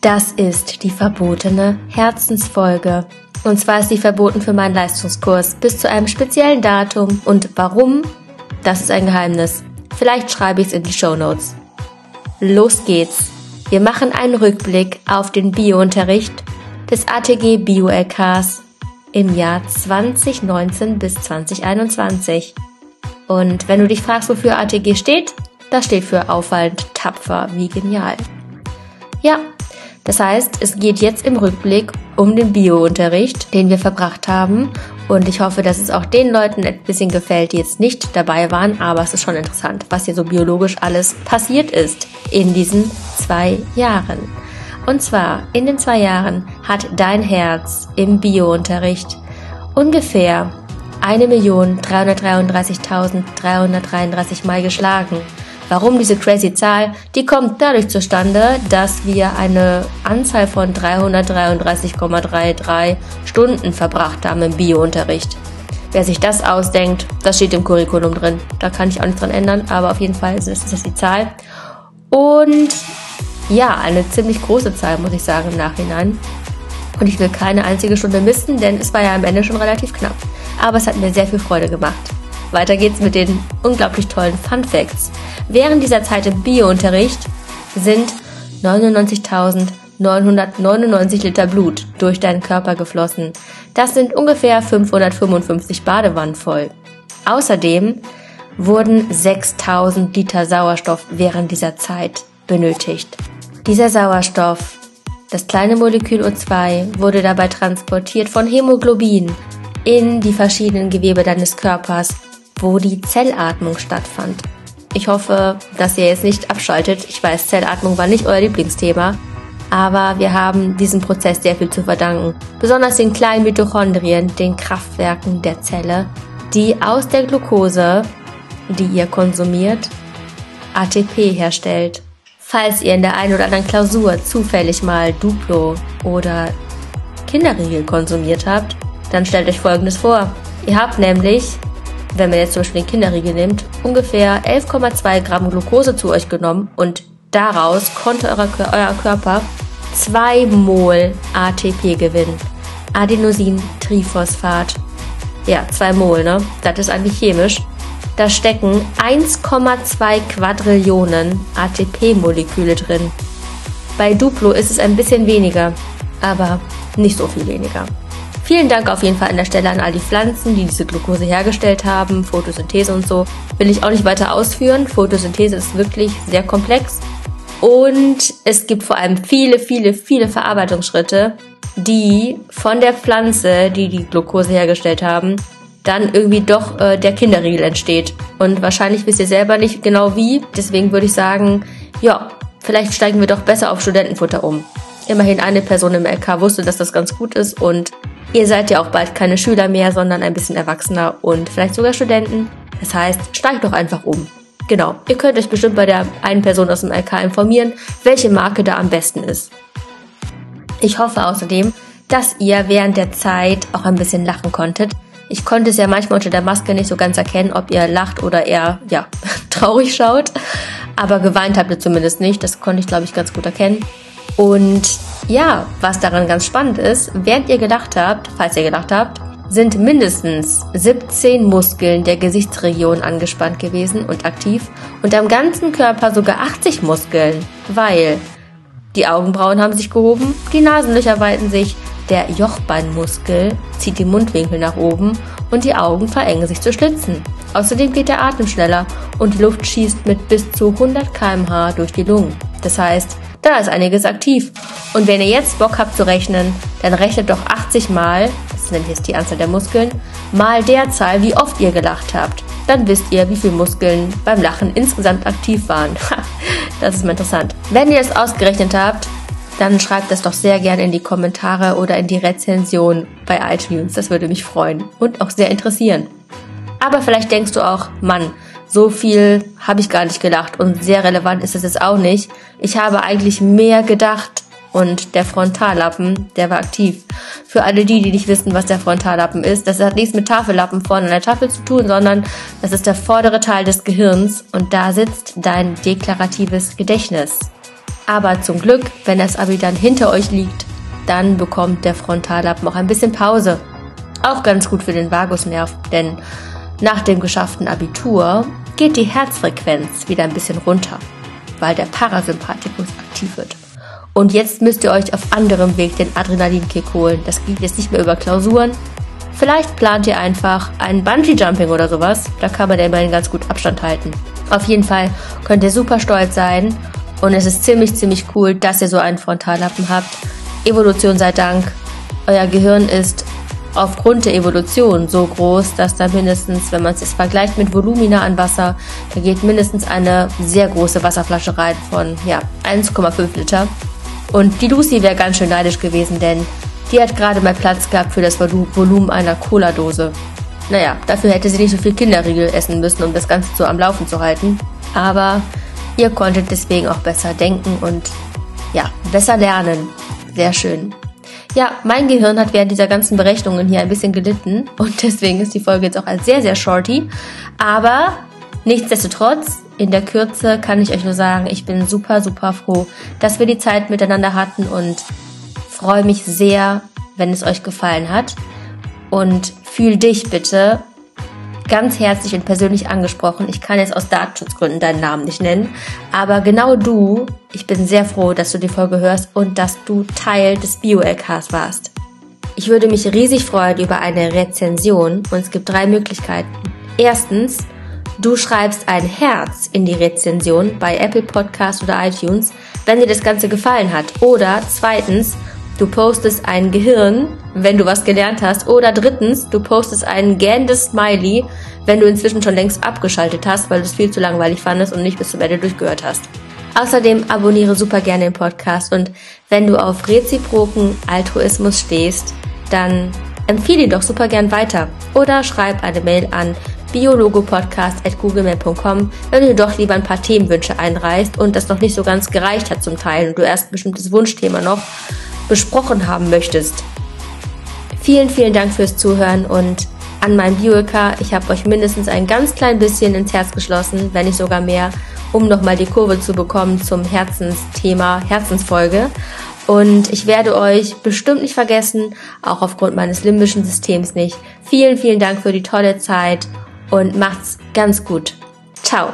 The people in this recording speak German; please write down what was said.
Das ist die verbotene Herzensfolge. Und zwar ist sie verboten für meinen Leistungskurs bis zu einem speziellen Datum. Und warum? Das ist ein Geheimnis. Vielleicht schreibe ich es in die Show Notes. Los geht's. Wir machen einen Rückblick auf den Biounterricht des ATG Bio-LKs im Jahr 2019 bis 2021. Und wenn du dich fragst, wofür ATG steht, das steht für auffallend, tapfer, wie genial. Ja, das heißt, es geht jetzt im Rückblick um den Bio-Unterricht, den wir verbracht haben. Und ich hoffe, dass es auch den Leuten ein bisschen gefällt, die jetzt nicht dabei waren. Aber es ist schon interessant, was hier so biologisch alles passiert ist in diesen zwei Jahren. Und zwar in den zwei Jahren hat dein Herz im Bio-Unterricht ungefähr 1.333.333 Mal geschlagen. Warum diese crazy Zahl? Die kommt dadurch zustande, dass wir eine Anzahl von 333,33 Stunden verbracht haben im Biounterricht. Wer sich das ausdenkt, das steht im Curriculum drin. Da kann ich auch nichts dran ändern, aber auf jeden Fall ist das die Zahl. Und ja, eine ziemlich große Zahl, muss ich sagen, im Nachhinein. Und ich will keine einzige Stunde missen, denn es war ja am Ende schon relativ knapp. Aber es hat mir sehr viel Freude gemacht. Weiter geht's mit den unglaublich tollen Fun Facts. Während dieser Zeit im Biounterricht sind 99.999 Liter Blut durch deinen Körper geflossen. Das sind ungefähr 555 Badewannen voll. Außerdem wurden 6000 Liter Sauerstoff während dieser Zeit benötigt. Dieser Sauerstoff, das kleine Molekül O2, wurde dabei transportiert von Hämoglobin in die verschiedenen Gewebe deines Körpers wo die Zellatmung stattfand. Ich hoffe, dass ihr jetzt nicht abschaltet. Ich weiß, Zellatmung war nicht euer Lieblingsthema, aber wir haben diesem Prozess sehr viel zu verdanken. Besonders den kleinen Mitochondrien, den Kraftwerken der Zelle, die aus der Glucose, die ihr konsumiert, ATP herstellt. Falls ihr in der einen oder anderen Klausur zufällig mal Duplo oder Kinderriegel konsumiert habt, dann stellt euch Folgendes vor. Ihr habt nämlich wenn man jetzt zum Beispiel den Kinderriegel nimmt, ungefähr 11,2 Gramm Glucose zu euch genommen und daraus konnte euer, euer Körper 2 Mol ATP gewinnen. Adenosin-Triphosphat. Ja, 2 Mol, ne? Das ist eigentlich chemisch. Da stecken 1,2 Quadrillionen ATP-Moleküle drin. Bei Duplo ist es ein bisschen weniger, aber nicht so viel weniger. Vielen Dank auf jeden Fall an der Stelle an all die Pflanzen, die diese Glucose hergestellt haben, Photosynthese und so. Will ich auch nicht weiter ausführen. Photosynthese ist wirklich sehr komplex. Und es gibt vor allem viele, viele, viele Verarbeitungsschritte, die von der Pflanze, die die Glucose hergestellt haben, dann irgendwie doch äh, der Kinderriegel entsteht. Und wahrscheinlich wisst ihr selber nicht genau wie. Deswegen würde ich sagen, ja, vielleicht steigen wir doch besser auf Studentenfutter um. Immerhin eine Person im LK wusste, dass das ganz gut ist und Ihr seid ja auch bald keine Schüler mehr, sondern ein bisschen erwachsener und vielleicht sogar Studenten. Das heißt, steigt doch einfach um. Genau, ihr könnt euch bestimmt bei der einen Person aus dem LK informieren, welche Marke da am besten ist. Ich hoffe außerdem, dass ihr während der Zeit auch ein bisschen lachen konntet. Ich konnte es ja manchmal unter der Maske nicht so ganz erkennen, ob ihr lacht oder eher, ja, traurig schaut. Aber geweint habt ihr zumindest nicht. Das konnte ich, glaube ich, ganz gut erkennen. Und ja, was daran ganz spannend ist, während ihr gedacht habt, falls ihr gedacht habt, sind mindestens 17 Muskeln der Gesichtsregion angespannt gewesen und aktiv und am ganzen Körper sogar 80 Muskeln, weil die Augenbrauen haben sich gehoben, die Nasenlöcher weiten sich, der Jochbeinmuskel zieht die Mundwinkel nach oben und die Augen verengen sich zu Schlitzen. Außerdem geht der Atem schneller und die Luft schießt mit bis zu 100 kmh durch die Lungen. Das heißt, da ist einiges aktiv. Und wenn ihr jetzt Bock habt zu rechnen, dann rechnet doch 80 mal, das nämlich jetzt die Anzahl der Muskeln, mal der Zahl, wie oft ihr gelacht habt. Dann wisst ihr, wie viele Muskeln beim Lachen insgesamt aktiv waren. das ist mal interessant. Wenn ihr es ausgerechnet habt, dann schreibt das doch sehr gerne in die Kommentare oder in die Rezension bei iTunes. Das würde mich freuen und auch sehr interessieren. Aber vielleicht denkst du auch, Mann, so viel habe ich gar nicht gedacht und sehr relevant ist es jetzt auch nicht. Ich habe eigentlich mehr gedacht und der Frontallappen, der war aktiv. Für alle die, die nicht wissen, was der Frontallappen ist, das hat nichts mit Tafellappen vorne an der Tafel zu tun, sondern das ist der vordere Teil des Gehirns und da sitzt dein deklaratives Gedächtnis. Aber zum Glück, wenn das Abi dann hinter euch liegt, dann bekommt der Frontallappen auch ein bisschen Pause. Auch ganz gut für den Vagusnerv, denn nach dem geschafften Abitur geht die Herzfrequenz wieder ein bisschen runter, weil der Parasympathikus aktiv wird. Und jetzt müsst ihr euch auf anderem Weg den Adrenalinkick holen. Das geht jetzt nicht mehr über Klausuren. Vielleicht plant ihr einfach ein Bungee-Jumping oder sowas. Da kann man ja immerhin ganz gut Abstand halten. Auf jeden Fall könnt ihr super stolz sein. Und es ist ziemlich, ziemlich cool, dass ihr so einen Frontallappen habt. Evolution sei Dank. Euer Gehirn ist aufgrund der Evolution so groß, dass da mindestens, wenn man es vergleicht mit Volumina an Wasser, da geht mindestens eine sehr große Wasserflasche rein von ja, 1,5 Liter. Und die Lucy wäre ganz schön neidisch gewesen, denn die hat gerade mal Platz gehabt für das Volumen einer Cola-Dose. Naja, dafür hätte sie nicht so viel Kinderriegel essen müssen, um das Ganze so am Laufen zu halten. Aber ihr konntet deswegen auch besser denken und ja, besser lernen. Sehr schön. Ja, mein Gehirn hat während dieser ganzen Berechnungen hier ein bisschen gelitten und deswegen ist die Folge jetzt auch als sehr, sehr shorty. Aber nichtsdestotrotz, in der Kürze kann ich euch nur sagen, ich bin super, super froh, dass wir die Zeit miteinander hatten und freue mich sehr, wenn es euch gefallen hat. Und fühl dich bitte ganz herzlich und persönlich angesprochen. Ich kann jetzt aus Datenschutzgründen deinen Namen nicht nennen, aber genau du, ich bin sehr froh, dass du die Folge hörst und dass du Teil des Bio-LKs warst. Ich würde mich riesig freuen über eine Rezension und es gibt drei Möglichkeiten. Erstens, du schreibst ein Herz in die Rezension bei Apple Podcast oder iTunes, wenn dir das Ganze gefallen hat. Oder zweitens, du postest ein Gehirn, wenn du was gelernt hast. Oder drittens, du postest ein gähnendes Smiley, wenn du inzwischen schon längst abgeschaltet hast, weil du es viel zu langweilig fandest und nicht bis zum Ende durchgehört hast. Außerdem abonniere super gerne den Podcast und wenn du auf reziproken Altruismus stehst, dann empfehle ihn doch super gern weiter oder schreib eine Mail an biologopodcast.googlemail.com, wenn du doch lieber ein paar Themenwünsche einreichst und das noch nicht so ganz gereicht hat zum Teil und du erst ein bestimmtes Wunschthema noch besprochen haben möchtest. Vielen, vielen Dank fürs Zuhören und an meinem Bioeka. Ich habe euch mindestens ein ganz klein bisschen ins Herz geschlossen, wenn nicht sogar mehr, um nochmal die Kurve zu bekommen zum Herzensthema, Herzensfolge. Und ich werde euch bestimmt nicht vergessen, auch aufgrund meines limbischen Systems nicht. Vielen, vielen Dank für die tolle Zeit und macht's ganz gut. Ciao.